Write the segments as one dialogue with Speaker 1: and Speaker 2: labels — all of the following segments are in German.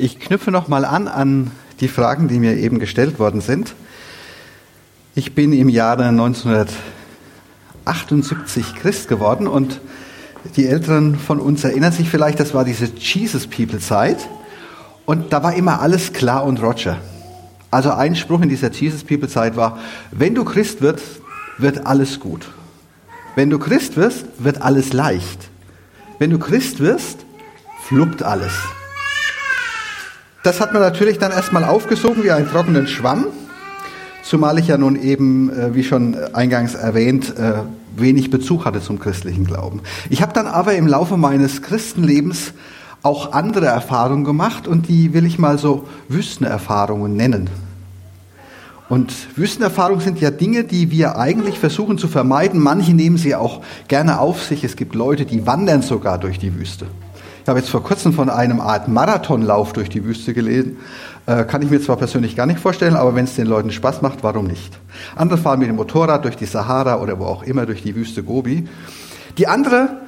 Speaker 1: Ich knüpfe noch mal an an die Fragen, die mir eben gestellt worden sind. Ich bin im Jahre 1978 Christ geworden und die Älteren von uns erinnern sich vielleicht, das war diese Jesus People Zeit und da war immer alles klar und Roger. Also ein Spruch in dieser Jesus People Zeit war, wenn du Christ wirst, wird alles gut. Wenn du Christ wirst, wird alles leicht. Wenn du Christ wirst, fluppt alles. Das hat man natürlich dann erstmal aufgesogen wie einen trockenen Schwamm, zumal ich ja nun eben, äh, wie schon eingangs erwähnt, äh, wenig Bezug hatte zum christlichen Glauben. Ich habe dann aber im Laufe meines Christenlebens auch andere Erfahrungen gemacht und die will ich mal so Wüstenerfahrungen nennen. Und Wüstenerfahrungen sind ja Dinge, die wir eigentlich versuchen zu vermeiden. Manche nehmen sie auch gerne auf sich. Es gibt Leute, die wandern sogar durch die Wüste. Ich habe jetzt vor kurzem von einem Art Marathonlauf durch die Wüste gelesen. Äh, kann ich mir zwar persönlich gar nicht vorstellen, aber wenn es den Leuten Spaß macht, warum nicht? Andere fahren mit dem Motorrad durch die Sahara oder wo auch immer durch die Wüste Gobi. Die andere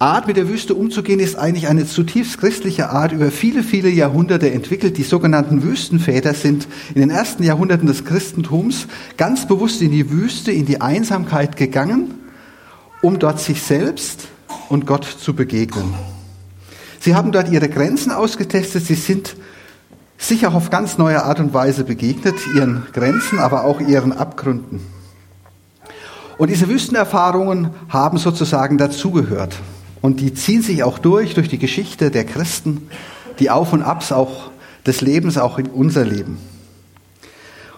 Speaker 1: Art, mit der Wüste umzugehen, ist eigentlich eine zutiefst christliche Art, über viele, viele Jahrhunderte entwickelt. Die sogenannten Wüstenväter sind in den ersten Jahrhunderten des Christentums ganz bewusst in die Wüste, in die Einsamkeit gegangen, um dort sich selbst und Gott zu begegnen. Sie haben dort ihre Grenzen ausgetestet. Sie sind sicher auf ganz neue Art und Weise begegnet, ihren Grenzen, aber auch ihren Abgründen. Und diese Wüstenerfahrungen haben sozusagen dazugehört. Und die ziehen sich auch durch, durch die Geschichte der Christen, die Auf und Abs auch des Lebens, auch in unser Leben.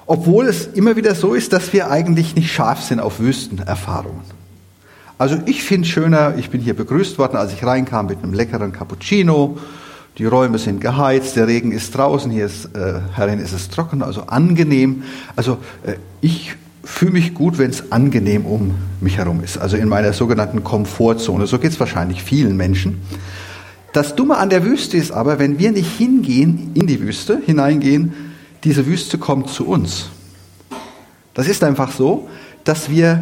Speaker 1: Obwohl es immer wieder so ist, dass wir eigentlich nicht scharf sind auf Wüstenerfahrungen. Also ich finde schöner, ich bin hier begrüßt worden, als ich reinkam mit einem leckeren Cappuccino. Die Räume sind geheizt, der Regen ist draußen, hier ist, äh, herin ist es trocken, also angenehm. Also äh, ich fühle mich gut, wenn es angenehm um mich herum ist, also in meiner sogenannten Komfortzone. So geht es wahrscheinlich vielen Menschen. Das Dumme an der Wüste ist aber, wenn wir nicht hingehen, in die Wüste hineingehen, diese Wüste kommt zu uns. Das ist einfach so, dass wir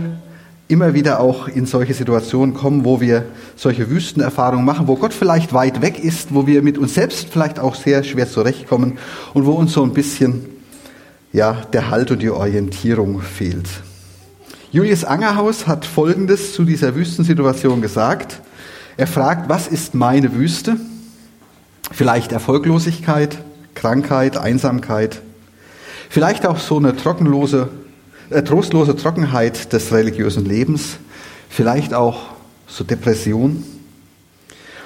Speaker 1: immer wieder auch in solche Situationen kommen, wo wir solche Wüstenerfahrungen machen, wo Gott vielleicht weit weg ist, wo wir mit uns selbst vielleicht auch sehr schwer zurechtkommen und wo uns so ein bisschen ja, der Halt und die Orientierung fehlt. Julius Angerhaus hat Folgendes zu dieser Wüstensituation gesagt. Er fragt, was ist meine Wüste? Vielleicht Erfolglosigkeit, Krankheit, Einsamkeit, vielleicht auch so eine trockenlose äh, trostlose Trockenheit des religiösen Lebens, vielleicht auch so Depression.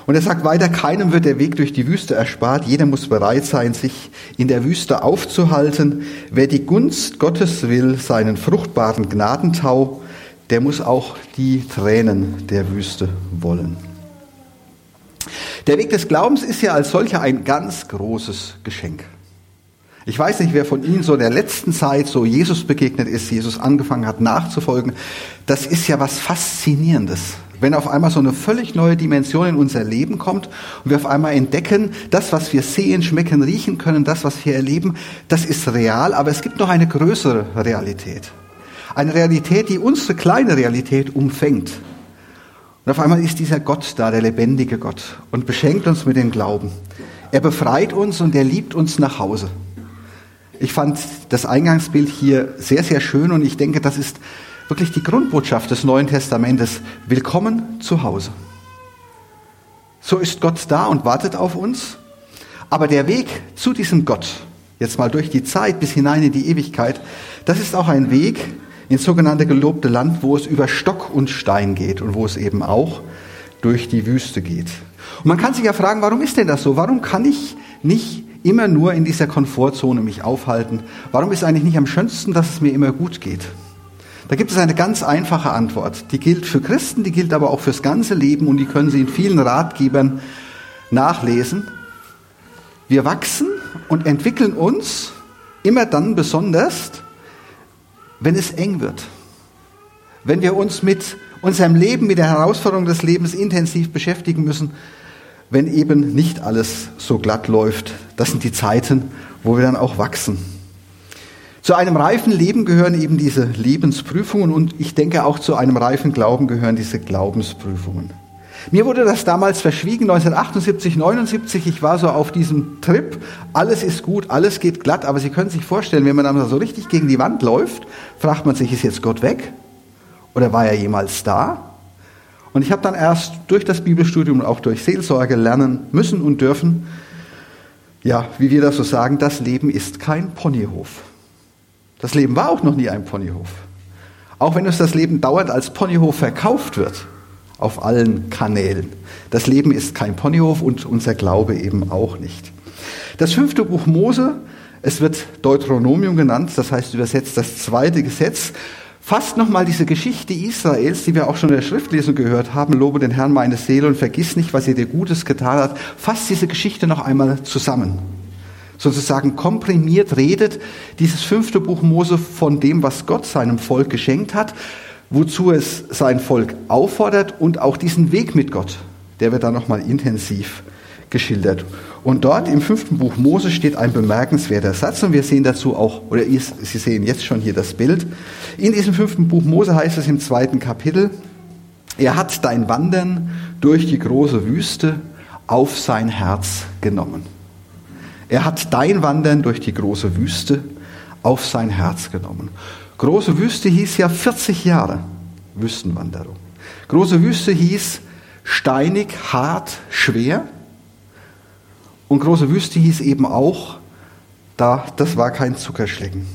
Speaker 1: Und er sagt weiter, keinem wird der Weg durch die Wüste erspart, jeder muss bereit sein, sich in der Wüste aufzuhalten. Wer die Gunst Gottes will, seinen fruchtbaren Gnadentau, der muss auch die Tränen der Wüste wollen. Der Weg des Glaubens ist ja als solcher ein ganz großes Geschenk. Ich weiß nicht, wer von Ihnen so in der letzten Zeit so Jesus begegnet ist, Jesus angefangen hat nachzufolgen. Das ist ja was Faszinierendes. Wenn auf einmal so eine völlig neue Dimension in unser Leben kommt und wir auf einmal entdecken, das, was wir sehen, schmecken, riechen können, das, was wir erleben, das ist real, aber es gibt noch eine größere Realität. Eine Realität, die unsere kleine Realität umfängt. Und auf einmal ist dieser Gott da, der lebendige Gott, und beschenkt uns mit dem Glauben. Er befreit uns und er liebt uns nach Hause. Ich fand das Eingangsbild hier sehr, sehr schön und ich denke, das ist wirklich die Grundbotschaft des Neuen Testamentes. Willkommen zu Hause. So ist Gott da und wartet auf uns. Aber der Weg zu diesem Gott, jetzt mal durch die Zeit bis hinein in die Ewigkeit, das ist auch ein Weg ins sogenannte gelobte Land, wo es über Stock und Stein geht und wo es eben auch durch die Wüste geht. Und man kann sich ja fragen, warum ist denn das so? Warum kann ich nicht immer nur in dieser Komfortzone mich aufhalten? Warum ist eigentlich nicht am schönsten, dass es mir immer gut geht? Da gibt es eine ganz einfache Antwort. Die gilt für Christen, die gilt aber auch fürs ganze Leben und die können Sie in vielen Ratgebern nachlesen. Wir wachsen und entwickeln uns immer dann besonders, wenn es eng wird. Wenn wir uns mit unserem Leben, mit der Herausforderung des Lebens intensiv beschäftigen müssen, wenn eben nicht alles so glatt läuft. Das sind die Zeiten, wo wir dann auch wachsen. Zu einem reifen Leben gehören eben diese Lebensprüfungen und ich denke auch zu einem reifen Glauben gehören diese Glaubensprüfungen. Mir wurde das damals verschwiegen, 1978, 79. Ich war so auf diesem Trip. Alles ist gut, alles geht glatt. Aber Sie können sich vorstellen, wenn man dann so richtig gegen die Wand läuft, fragt man sich, ist jetzt Gott weg? Oder war er jemals da? Und ich habe dann erst durch das Bibelstudium und auch durch Seelsorge lernen müssen und dürfen, ja, wie wir das so sagen, das Leben ist kein Ponyhof. Das Leben war auch noch nie ein Ponyhof. Auch wenn uns das Leben dauernd als Ponyhof verkauft wird, auf allen Kanälen. Das Leben ist kein Ponyhof und unser Glaube eben auch nicht. Das fünfte Buch Mose, es wird Deuteronomium genannt, das heißt übersetzt das zweite Gesetz, fasst nochmal diese Geschichte Israels, die wir auch schon in der Schriftlesung gehört haben, lobe den Herrn meine Seele und vergiss nicht, was er dir Gutes getan hat, fasst diese Geschichte noch einmal zusammen. Sozusagen komprimiert redet dieses fünfte Buch Mose von dem, was Gott seinem Volk geschenkt hat, wozu es sein Volk auffordert und auch diesen Weg mit Gott, der wird da nochmal intensiv geschildert. Und dort im fünften Buch Mose steht ein bemerkenswerter Satz und wir sehen dazu auch, oder Sie sehen jetzt schon hier das Bild. In diesem fünften Buch Mose heißt es im zweiten Kapitel, er hat dein Wandern durch die große Wüste auf sein Herz genommen. Er hat dein Wandern durch die große Wüste auf sein Herz genommen. Große Wüste hieß ja 40 Jahre Wüstenwanderung. Große Wüste hieß steinig, hart, schwer. Und große Wüste hieß eben auch, da, das war kein Zuckerschlecken.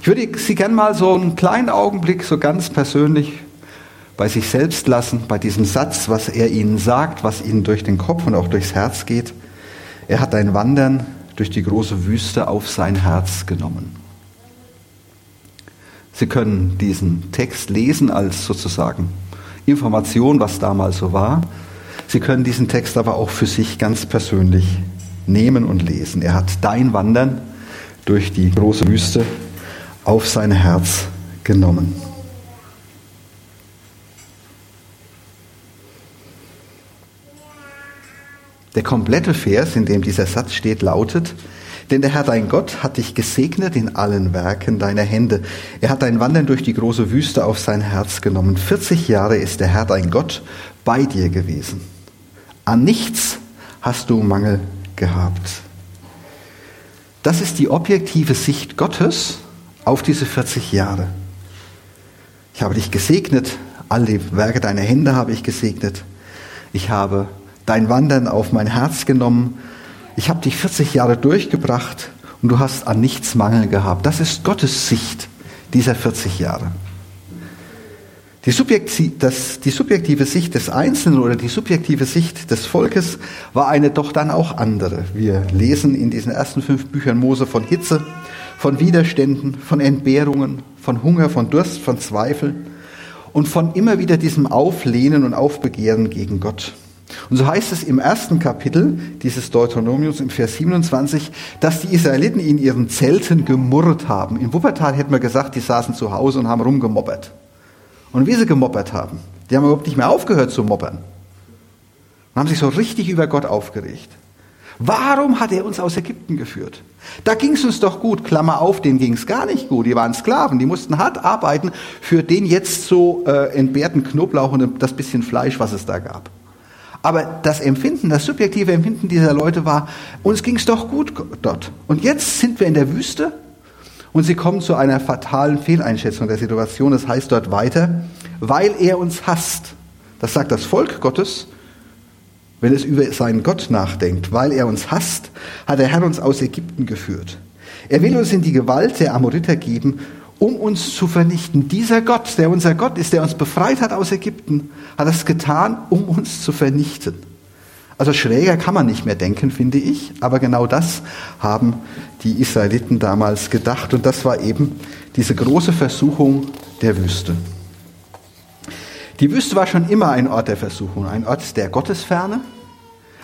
Speaker 1: Ich würde Sie gern mal so einen kleinen Augenblick so ganz persönlich bei sich selbst lassen, bei diesem Satz, was er Ihnen sagt, was Ihnen durch den Kopf und auch durchs Herz geht. Er hat ein Wandern durch die große Wüste auf sein Herz genommen. Sie können diesen Text lesen als sozusagen Information, was damals so war. Sie können diesen Text aber auch für sich ganz persönlich nehmen und lesen. Er hat dein Wandern durch die große Wüste auf sein Herz genommen. Der komplette Vers, in dem dieser Satz steht, lautet, denn der Herr dein Gott hat dich gesegnet in allen Werken deiner Hände. Er hat dein Wandern durch die große Wüste auf sein Herz genommen. 40 Jahre ist der Herr dein Gott bei dir gewesen. An nichts hast du Mangel gehabt. Das ist die objektive Sicht Gottes auf diese 40 Jahre. Ich habe dich gesegnet, all die Werke deiner Hände habe ich gesegnet. Ich habe dein Wandern auf mein Herz genommen. Ich habe dich 40 Jahre durchgebracht und du hast an nichts Mangel gehabt. Das ist Gottes Sicht dieser 40 Jahre. Die, Subjekti das, die subjektive Sicht des Einzelnen oder die subjektive Sicht des Volkes war eine doch dann auch andere. Wir lesen in diesen ersten fünf Büchern Mose von Hitze, von Widerständen, von Entbehrungen, von Hunger, von Durst, von Zweifeln und von immer wieder diesem Auflehnen und Aufbegehren gegen Gott. Und so heißt es im ersten Kapitel dieses Deuteronomiums im Vers 27, dass die Israeliten in ihren Zelten gemurrt haben. In Wuppertal hätten wir gesagt, die saßen zu Hause und haben rumgemobbert. Und wie sie gemoppert haben, die haben überhaupt nicht mehr aufgehört zu moppern. Und haben sich so richtig über Gott aufgeregt. Warum hat er uns aus Ägypten geführt? Da ging es uns doch gut, Klammer auf, denen ging es gar nicht gut. Die waren Sklaven, die mussten hart arbeiten für den jetzt so äh, entbehrten Knoblauch und das bisschen Fleisch, was es da gab. Aber das Empfinden, das subjektive Empfinden dieser Leute war, uns ging es doch gut dort. Und jetzt sind wir in der Wüste und sie kommen zu einer fatalen Fehleinschätzung der Situation. Das heißt dort weiter, weil er uns hasst. Das sagt das Volk Gottes, wenn es über seinen Gott nachdenkt. Weil er uns hasst, hat der Herr uns aus Ägypten geführt. Er will uns in die Gewalt der Amoriter geben, um uns zu vernichten. Dieser Gott, der unser Gott ist, der uns befreit hat aus Ägypten, hat das getan, um uns zu vernichten. Also schräger kann man nicht mehr denken, finde ich, aber genau das haben die Israeliten damals gedacht und das war eben diese große Versuchung der Wüste. Die Wüste war schon immer ein Ort der Versuchung, ein Ort der Gottesferne,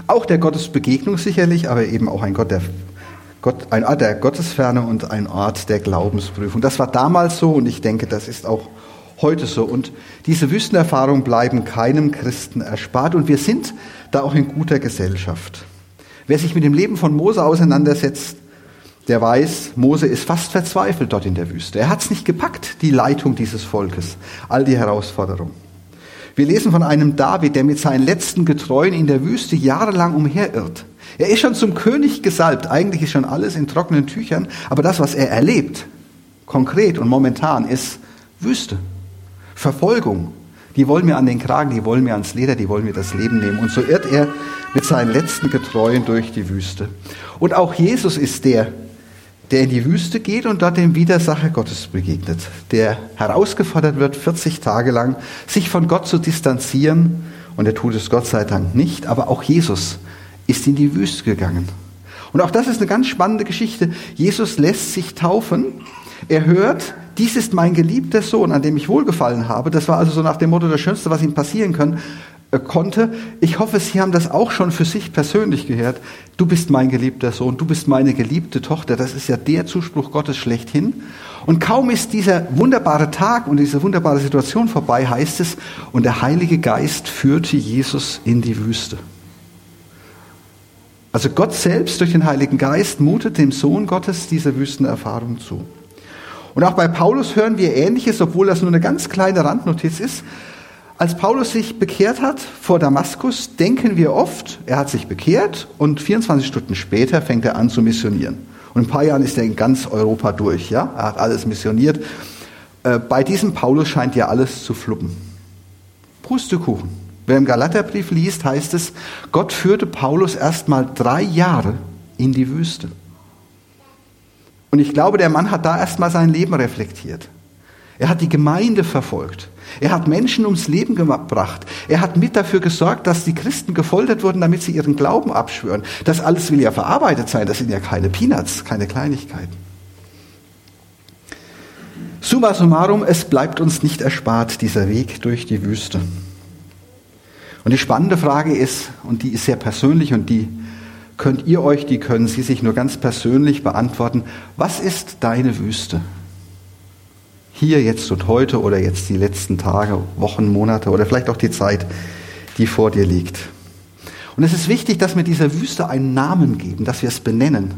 Speaker 1: auch der Gottesbegegnung sicherlich, aber eben auch ein, Gott der, Gott, ein Ort der Gottesferne und ein Ort der Glaubensprüfung. Das war damals so und ich denke, das ist auch heute so. Und diese Wüstenerfahrungen bleiben keinem Christen erspart und wir sind da auch in guter Gesellschaft. Wer sich mit dem Leben von Mose auseinandersetzt, der weiß, Mose ist fast verzweifelt dort in der Wüste. Er hat es nicht gepackt, die Leitung dieses Volkes, all die Herausforderungen. Wir lesen von einem David, der mit seinen letzten Getreuen in der Wüste jahrelang umherirrt. Er ist schon zum König gesalbt. Eigentlich ist schon alles in trockenen Tüchern. Aber das, was er erlebt, konkret und momentan, ist Wüste. Verfolgung. Die wollen mir an den Kragen, die wollen mir ans Leder, die wollen mir das Leben nehmen. Und so irrt er mit seinen letzten Getreuen durch die Wüste. Und auch Jesus ist der, der in die Wüste geht und dort dem Widersacher Gottes begegnet, der herausgefordert wird, 40 Tage lang sich von Gott zu distanzieren. Und er tut es Gott sei Dank nicht, aber auch Jesus ist in die Wüste gegangen. Und auch das ist eine ganz spannende Geschichte. Jesus lässt sich taufen. Er hört, dies ist mein geliebter Sohn, an dem ich wohlgefallen habe. Das war also so nach dem Motto das Schönste, was ihm passieren können, äh, konnte. Ich hoffe, Sie haben das auch schon für sich persönlich gehört. Du bist mein geliebter Sohn, du bist meine geliebte Tochter. Das ist ja der Zuspruch Gottes schlechthin. Und kaum ist dieser wunderbare Tag und diese wunderbare Situation vorbei, heißt es, und der Heilige Geist führte Jesus in die Wüste. Also Gott selbst durch den Heiligen Geist mutet dem Sohn Gottes diese Wüstenerfahrung zu. Und auch bei Paulus hören wir Ähnliches, obwohl das nur eine ganz kleine Randnotiz ist. Als Paulus sich bekehrt hat vor Damaskus, denken wir oft, er hat sich bekehrt und 24 Stunden später fängt er an zu missionieren. Und in ein paar Jahren ist er in ganz Europa durch, ja? Er hat alles missioniert. Äh, bei diesem Paulus scheint ja alles zu fluppen. Pustekuchen. Wer im Galaterbrief liest, heißt es, Gott führte Paulus erst mal drei Jahre in die Wüste. Und ich glaube, der Mann hat da erst mal sein Leben reflektiert. Er hat die Gemeinde verfolgt. Er hat Menschen ums Leben gebracht. Er hat mit dafür gesorgt, dass die Christen gefoltert wurden, damit sie ihren Glauben abschwören. Das alles will ja verarbeitet sein. Das sind ja keine Peanuts, keine Kleinigkeiten. Summa summarum, es bleibt uns nicht erspart, dieser Weg durch die Wüste. Und die spannende Frage ist, und die ist sehr persönlich und die könnt ihr euch, die können Sie sich nur ganz persönlich beantworten, was ist deine Wüste? Hier, jetzt und heute oder jetzt die letzten Tage, Wochen, Monate oder vielleicht auch die Zeit, die vor dir liegt. Und es ist wichtig, dass wir dieser Wüste einen Namen geben, dass wir es benennen.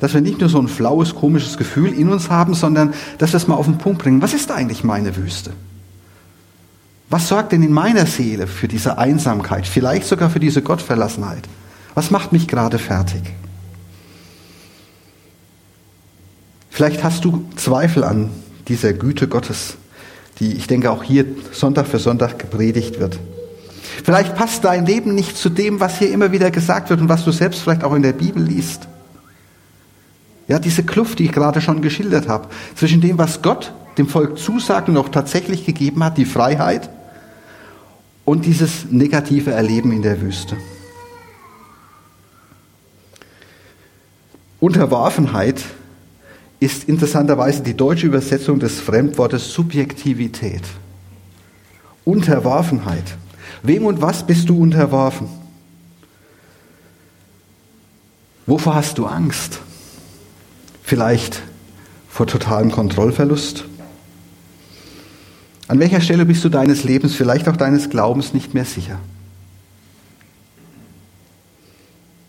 Speaker 1: Dass wir nicht nur so ein flaues, komisches Gefühl in uns haben, sondern dass wir es mal auf den Punkt bringen. Was ist eigentlich meine Wüste? Was sorgt denn in meiner Seele für diese Einsamkeit, vielleicht sogar für diese Gottverlassenheit? Was macht mich gerade fertig? Vielleicht hast du Zweifel an dieser Güte Gottes, die ich denke auch hier Sonntag für Sonntag gepredigt wird. Vielleicht passt dein Leben nicht zu dem, was hier immer wieder gesagt wird und was du selbst vielleicht auch in der Bibel liest. Ja, diese Kluft, die ich gerade schon geschildert habe, zwischen dem, was Gott dem Volk zusagt und auch tatsächlich gegeben hat, die Freiheit, und dieses negative Erleben in der Wüste. Unterworfenheit ist interessanterweise die deutsche Übersetzung des Fremdwortes Subjektivität. Unterworfenheit. Wem und was bist du unterworfen? Wovor hast du Angst? Vielleicht vor totalem Kontrollverlust? An welcher Stelle bist du deines Lebens, vielleicht auch deines Glaubens nicht mehr sicher?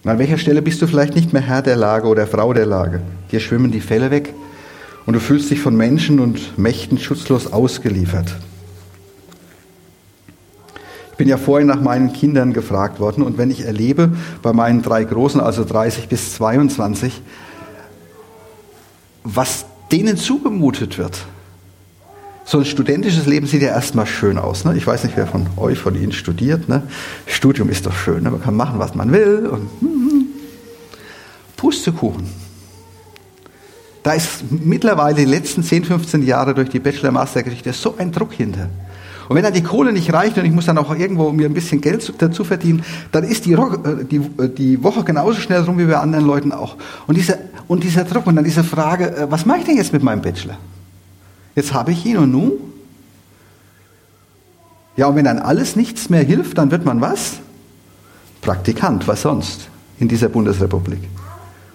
Speaker 1: An welcher Stelle bist du vielleicht nicht mehr Herr der Lage oder Frau der Lage? Dir schwimmen die Fälle weg und du fühlst dich von Menschen und Mächten schutzlos ausgeliefert. Ich bin ja vorhin nach meinen Kindern gefragt worden und wenn ich erlebe, bei meinen drei Großen, also 30 bis 22, was denen zugemutet wird, so ein studentisches Leben sieht ja erstmal schön aus. Ne? Ich weiß nicht, wer von euch, von Ihnen studiert. Ne? Studium ist doch schön. Ne? Man kann machen, was man will. Und, hm. Pustekuchen. Da ist mittlerweile die letzten 10, 15 Jahre durch die Bachelor-Master-Geschichte so ein Druck hinter. Und wenn dann die Kohle nicht reicht und ich muss dann auch irgendwo mir ein bisschen Geld dazu verdienen, dann ist die, äh, die, äh, die Woche genauso schnell rum wie bei anderen Leuten auch. Und dieser, und dieser Druck und dann diese Frage, äh, was mache ich denn jetzt mit meinem Bachelor? Jetzt habe ich ihn und nun? Ja, und wenn dann alles nichts mehr hilft, dann wird man was? Praktikant, was sonst in dieser Bundesrepublik?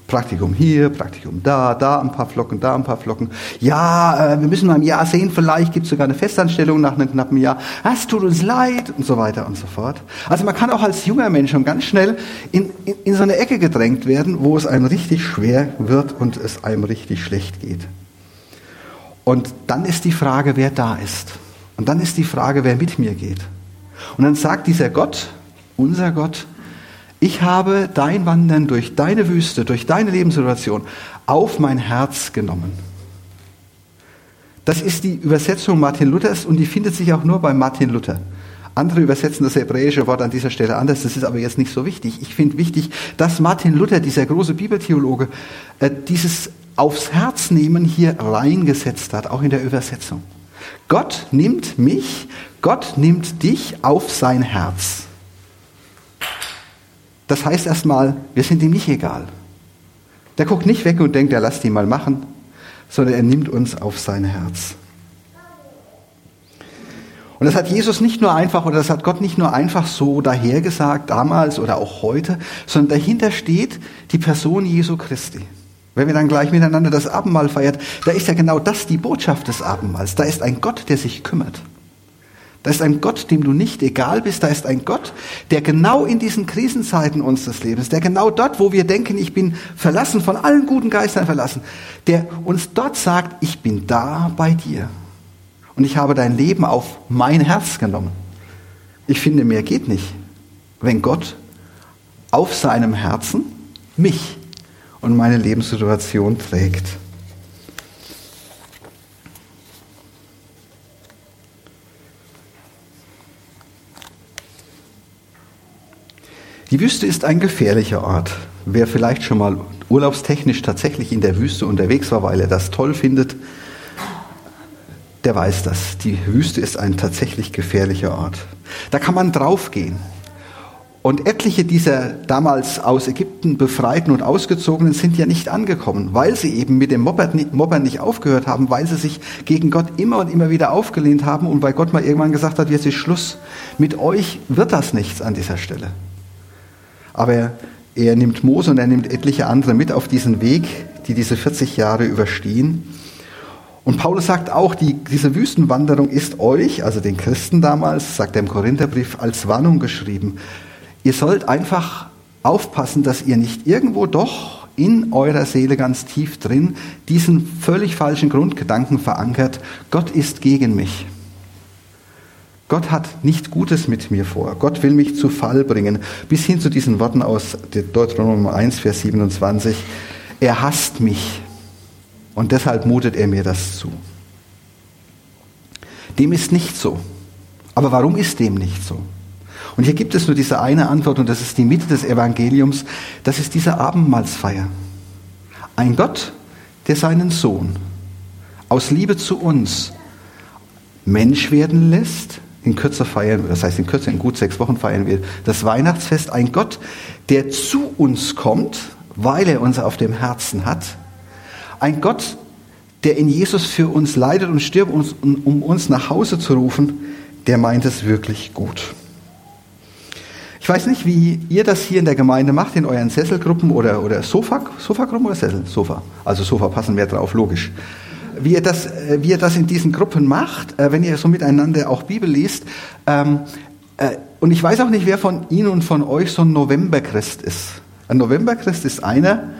Speaker 1: Praktikum hier, Praktikum da, da ein paar Flocken, da ein paar Flocken. Ja, äh, wir müssen mal im Jahr sehen, vielleicht gibt es sogar eine Festanstellung nach einem knappen Jahr. Es tut uns leid und so weiter und so fort. Also man kann auch als junger Mensch schon ganz schnell in, in, in so eine Ecke gedrängt werden, wo es einem richtig schwer wird und es einem richtig schlecht geht. Und dann ist die Frage, wer da ist. Und dann ist die Frage, wer mit mir geht. Und dann sagt dieser Gott, unser Gott, ich habe dein Wandern durch deine Wüste, durch deine Lebenssituation auf mein Herz genommen. Das ist die Übersetzung Martin Luthers und die findet sich auch nur bei Martin Luther. Andere übersetzen das hebräische Wort an dieser Stelle anders, das ist aber jetzt nicht so wichtig. Ich finde wichtig, dass Martin Luther, dieser große Bibeltheologe, äh, dieses aufs Herz nehmen hier reingesetzt hat, auch in der Übersetzung. Gott nimmt mich, Gott nimmt dich auf sein Herz. Das heißt erstmal, wir sind ihm nicht egal. Der guckt nicht weg und denkt, er lasst ihn mal machen, sondern er nimmt uns auf sein Herz. Und das hat Jesus nicht nur einfach oder das hat Gott nicht nur einfach so dahergesagt, damals oder auch heute, sondern dahinter steht die Person Jesu Christi. Wenn wir dann gleich miteinander das Abendmahl feiert, da ist ja genau das die Botschaft des Abendmahls. Da ist ein Gott, der sich kümmert. Da ist ein Gott, dem du nicht egal bist. Da ist ein Gott, der genau in diesen Krisenzeiten unseres Lebens, der genau dort, wo wir denken, ich bin verlassen, von allen guten Geistern verlassen, der uns dort sagt, ich bin da bei dir. Und ich habe dein Leben auf mein Herz genommen. Ich finde, mehr geht nicht, wenn Gott auf seinem Herzen mich und meine Lebenssituation trägt. Die Wüste ist ein gefährlicher Ort. Wer vielleicht schon mal urlaubstechnisch tatsächlich in der Wüste unterwegs war, weil er das toll findet, der weiß das. Die Wüste ist ein tatsächlich gefährlicher Ort. Da kann man draufgehen. Und etliche dieser damals aus Ägypten befreiten und ausgezogenen sind ja nicht angekommen, weil sie eben mit dem Mobbern nicht aufgehört haben, weil sie sich gegen Gott immer und immer wieder aufgelehnt haben und weil Gott mal irgendwann gesagt hat, jetzt ist Schluss. Mit euch wird das nichts an dieser Stelle. Aber er nimmt Mose und er nimmt etliche andere mit auf diesen Weg, die diese 40 Jahre überstehen. Und Paulus sagt auch, die, diese Wüstenwanderung ist euch, also den Christen damals, sagt er im Korintherbrief, als Warnung geschrieben. Ihr sollt einfach aufpassen, dass ihr nicht irgendwo doch in eurer Seele ganz tief drin diesen völlig falschen Grundgedanken verankert, Gott ist gegen mich. Gott hat nicht Gutes mit mir vor. Gott will mich zu Fall bringen. Bis hin zu diesen Worten aus Deuteronomium 1, Vers 27. Er hasst mich und deshalb mutet er mir das zu. Dem ist nicht so. Aber warum ist dem nicht so? Und hier gibt es nur diese eine Antwort und das ist die Mitte des Evangeliums. Das ist diese Abendmahlsfeier. Ein Gott, der seinen Sohn aus Liebe zu uns Mensch werden lässt, in Kürze feiern, das heißt in Kürze, in gut sechs Wochen feiern wir das Weihnachtsfest. Ein Gott, der zu uns kommt, weil er uns auf dem Herzen hat. Ein Gott, der in Jesus für uns leidet und stirbt, um uns nach Hause zu rufen, der meint es wirklich gut. Ich weiß nicht, wie ihr das hier in der Gemeinde macht, in euren Sesselgruppen oder, oder Sofa, Sofagruppen oder Sessel? Sofa. Also Sofa passen mehr drauf, logisch. Wie ihr das, äh, wie ihr das in diesen Gruppen macht, äh, wenn ihr so miteinander auch Bibel liest. Ähm, äh, und ich weiß auch nicht, wer von Ihnen und von euch so ein Novemberchrist ist. Ein Novemberchrist ist einer,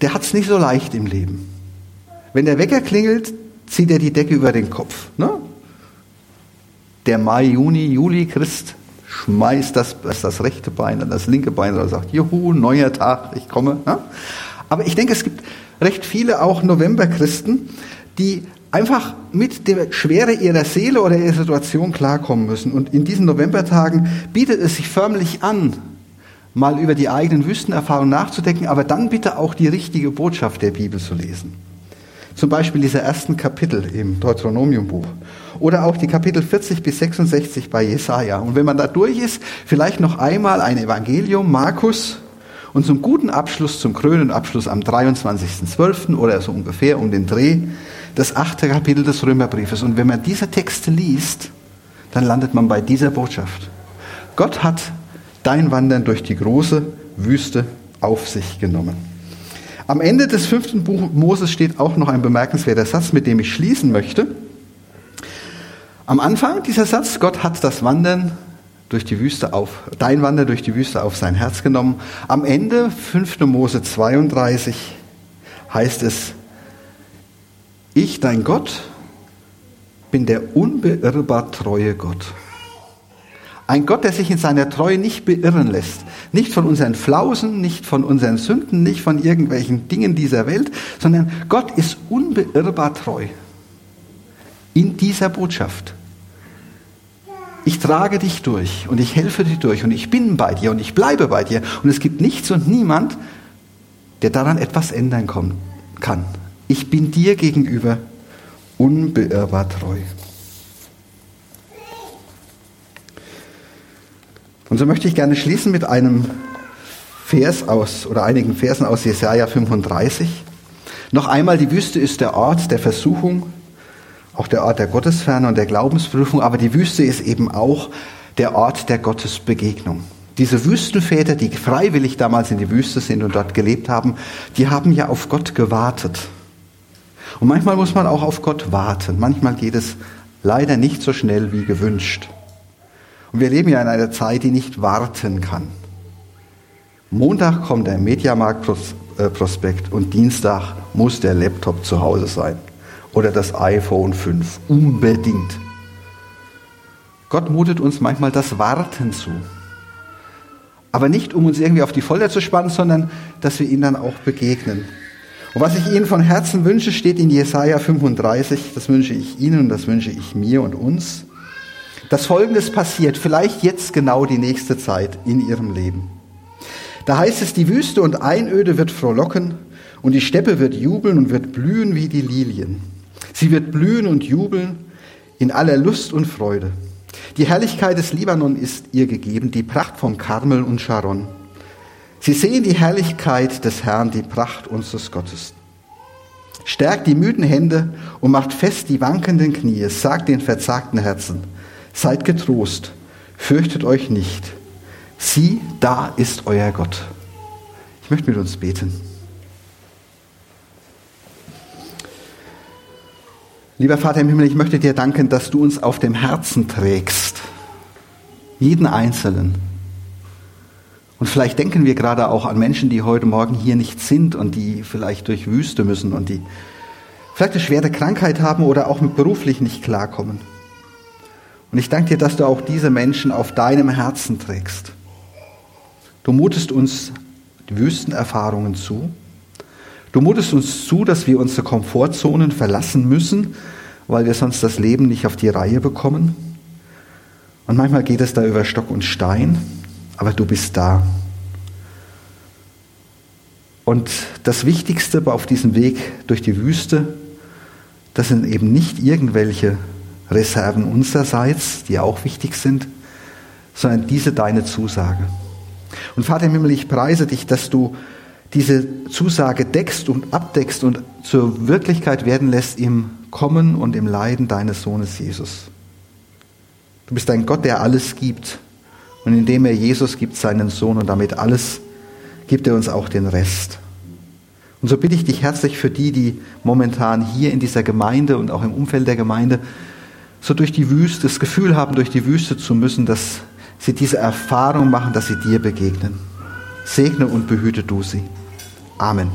Speaker 1: der hat es nicht so leicht im Leben. Wenn der Wecker klingelt, zieht er die Decke über den Kopf. Ne? Der Mai, Juni, Juli Christ schmeißt das, das rechte Bein an das linke Bein und sagt, juhu, neuer Tag, ich komme. Ne? Aber ich denke, es gibt recht viele auch Novemberchristen, die einfach mit der Schwere ihrer Seele oder ihrer Situation klarkommen müssen. Und in diesen Novembertagen bietet es sich förmlich an, mal über die eigenen Wüstenerfahrungen nachzudenken, aber dann bitte auch die richtige Botschaft der Bibel zu lesen. Zum Beispiel diese ersten Kapitel im Deuteronomiumbuch. Oder auch die Kapitel 40 bis 66 bei Jesaja. Und wenn man da durch ist, vielleicht noch einmal ein Evangelium, Markus, und zum guten Abschluss, zum krönenden Abschluss am 23.12. oder so ungefähr um den Dreh, das achte Kapitel des Römerbriefes. Und wenn man diese Texte liest, dann landet man bei dieser Botschaft. Gott hat dein Wandern durch die große Wüste auf sich genommen. Am Ende des fünften Buch Moses steht auch noch ein bemerkenswerter Satz, mit dem ich schließen möchte. Am Anfang dieser Satz, Gott hat das Wandern durch die Wüste auf, dein Wandern durch die Wüste auf sein Herz genommen. Am Ende, 5. Mose 32, heißt es, ich, dein Gott, bin der unbeirrbar treue Gott. Ein Gott, der sich in seiner Treue nicht beirren lässt. Nicht von unseren Flausen, nicht von unseren Sünden, nicht von irgendwelchen Dingen dieser Welt, sondern Gott ist unbeirrbar treu. In dieser Botschaft. Ich trage dich durch und ich helfe dir durch und ich bin bei dir und ich bleibe bei dir. Und es gibt nichts und niemand, der daran etwas ändern kann. Ich bin dir gegenüber unbeirrbar treu. Und so möchte ich gerne schließen mit einem Vers aus oder einigen Versen aus Jesaja 35. Noch einmal, die Wüste ist der Ort der Versuchung, auch der Ort der Gottesferne und der Glaubensprüfung, aber die Wüste ist eben auch der Ort der Gottesbegegnung. Diese Wüstenväter, die freiwillig damals in die Wüste sind und dort gelebt haben, die haben ja auf Gott gewartet. Und manchmal muss man auch auf Gott warten. Manchmal geht es leider nicht so schnell wie gewünscht. Und wir leben ja in einer Zeit, die nicht warten kann. Montag kommt der Mediamarkt-Prospekt und Dienstag muss der Laptop zu Hause sein. Oder das iPhone 5. Unbedingt. Gott mutet uns manchmal das Warten zu. Aber nicht, um uns irgendwie auf die Folter zu spannen, sondern dass wir ihm dann auch begegnen. Und was ich Ihnen von Herzen wünsche, steht in Jesaja 35. Das wünsche ich Ihnen und das wünsche ich mir und uns dass Folgendes passiert, vielleicht jetzt genau die nächste Zeit in ihrem Leben. Da heißt es, die Wüste und Einöde wird frohlocken und die Steppe wird jubeln und wird blühen wie die Lilien. Sie wird blühen und jubeln in aller Lust und Freude. Die Herrlichkeit des Libanon ist ihr gegeben, die Pracht vom Karmel und Sharon. Sie sehen die Herrlichkeit des Herrn, die Pracht unseres Gottes. Stärkt die müden Hände und macht fest die wankenden Knie, sagt den verzagten Herzen, Seid getrost, fürchtet euch nicht. Sieh, da ist euer Gott. Ich möchte mit uns beten. Lieber Vater im Himmel, ich möchte dir danken, dass du uns auf dem Herzen trägst. Jeden Einzelnen. Und vielleicht denken wir gerade auch an Menschen, die heute Morgen hier nicht sind und die vielleicht durch Wüste müssen und die vielleicht eine schwere Krankheit haben oder auch beruflich nicht klarkommen. Und ich danke dir, dass du auch diese Menschen auf deinem Herzen trägst. Du mutest uns die Wüstenerfahrungen zu. Du mutest uns zu, dass wir unsere Komfortzonen verlassen müssen, weil wir sonst das Leben nicht auf die Reihe bekommen. Und manchmal geht es da über Stock und Stein, aber du bist da. Und das Wichtigste auf diesem Weg durch die Wüste, das sind eben nicht irgendwelche Reserven unsererseits, die auch wichtig sind, sondern diese deine Zusage. Und Vater im Himmel, ich preise dich, dass du diese Zusage deckst und abdeckst und zur Wirklichkeit werden lässt im Kommen und im Leiden deines Sohnes Jesus. Du bist ein Gott, der alles gibt. Und indem er Jesus gibt, seinen Sohn und damit alles, gibt er uns auch den Rest. Und so bitte ich dich herzlich für die, die momentan hier in dieser Gemeinde und auch im Umfeld der Gemeinde so durch die Wüste, das Gefühl haben, durch die Wüste zu müssen, dass sie diese Erfahrung machen, dass sie dir begegnen. Segne und behüte du sie. Amen.